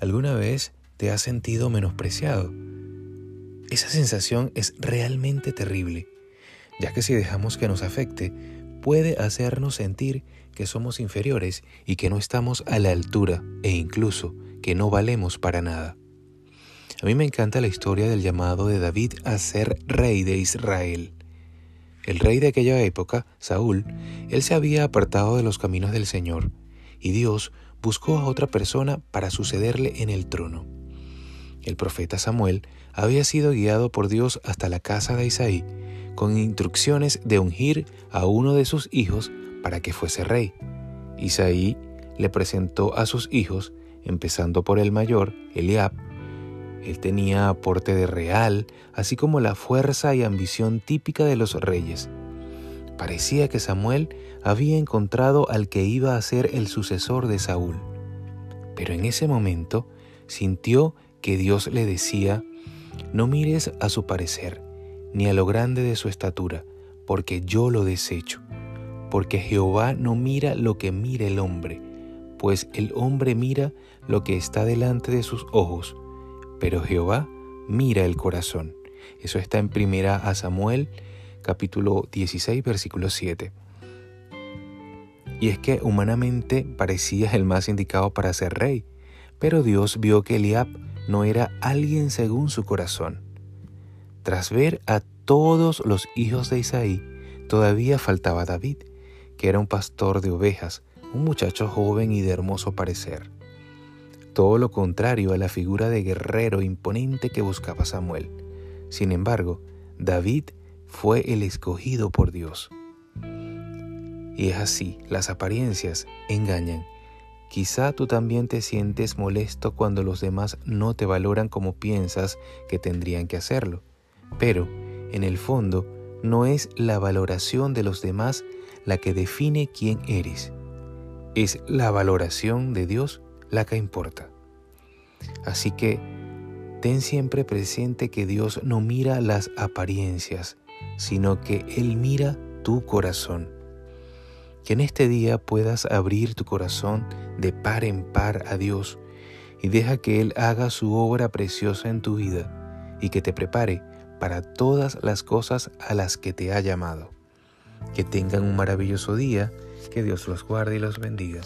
¿Alguna vez te has sentido menospreciado? Esa sensación es realmente terrible, ya que si dejamos que nos afecte, puede hacernos sentir que somos inferiores y que no estamos a la altura e incluso que no valemos para nada. A mí me encanta la historia del llamado de David a ser rey de Israel. El rey de aquella época, Saúl, él se había apartado de los caminos del Señor, y Dios buscó a otra persona para sucederle en el trono. El profeta Samuel había sido guiado por Dios hasta la casa de Isaí con instrucciones de ungir a uno de sus hijos para que fuese rey. Isaí le presentó a sus hijos, empezando por el mayor, Eliab. Él tenía aporte de real, así como la fuerza y ambición típica de los reyes. Parecía que Samuel había encontrado al que iba a ser el sucesor de Saúl. Pero en ese momento sintió que Dios le decía, no mires a su parecer, ni a lo grande de su estatura, porque yo lo desecho. Porque Jehová no mira lo que mira el hombre, pues el hombre mira lo que está delante de sus ojos, pero Jehová mira el corazón. Eso está en primera a Samuel capítulo 16, versículo 7. Y es que humanamente parecía el más indicado para ser rey, pero Dios vio que Eliab no era alguien según su corazón. Tras ver a todos los hijos de Isaí, todavía faltaba David, que era un pastor de ovejas, un muchacho joven y de hermoso parecer. Todo lo contrario a la figura de guerrero imponente que buscaba Samuel. Sin embargo, David fue el escogido por Dios. Y es así, las apariencias engañan. Quizá tú también te sientes molesto cuando los demás no te valoran como piensas que tendrían que hacerlo. Pero, en el fondo, no es la valoración de los demás la que define quién eres. Es la valoración de Dios la que importa. Así que, ten siempre presente que Dios no mira las apariencias, sino que Él mira tu corazón. Que en este día puedas abrir tu corazón de par en par a Dios y deja que Él haga su obra preciosa en tu vida y que te prepare para todas las cosas a las que te ha llamado. Que tengan un maravilloso día, que Dios los guarde y los bendiga.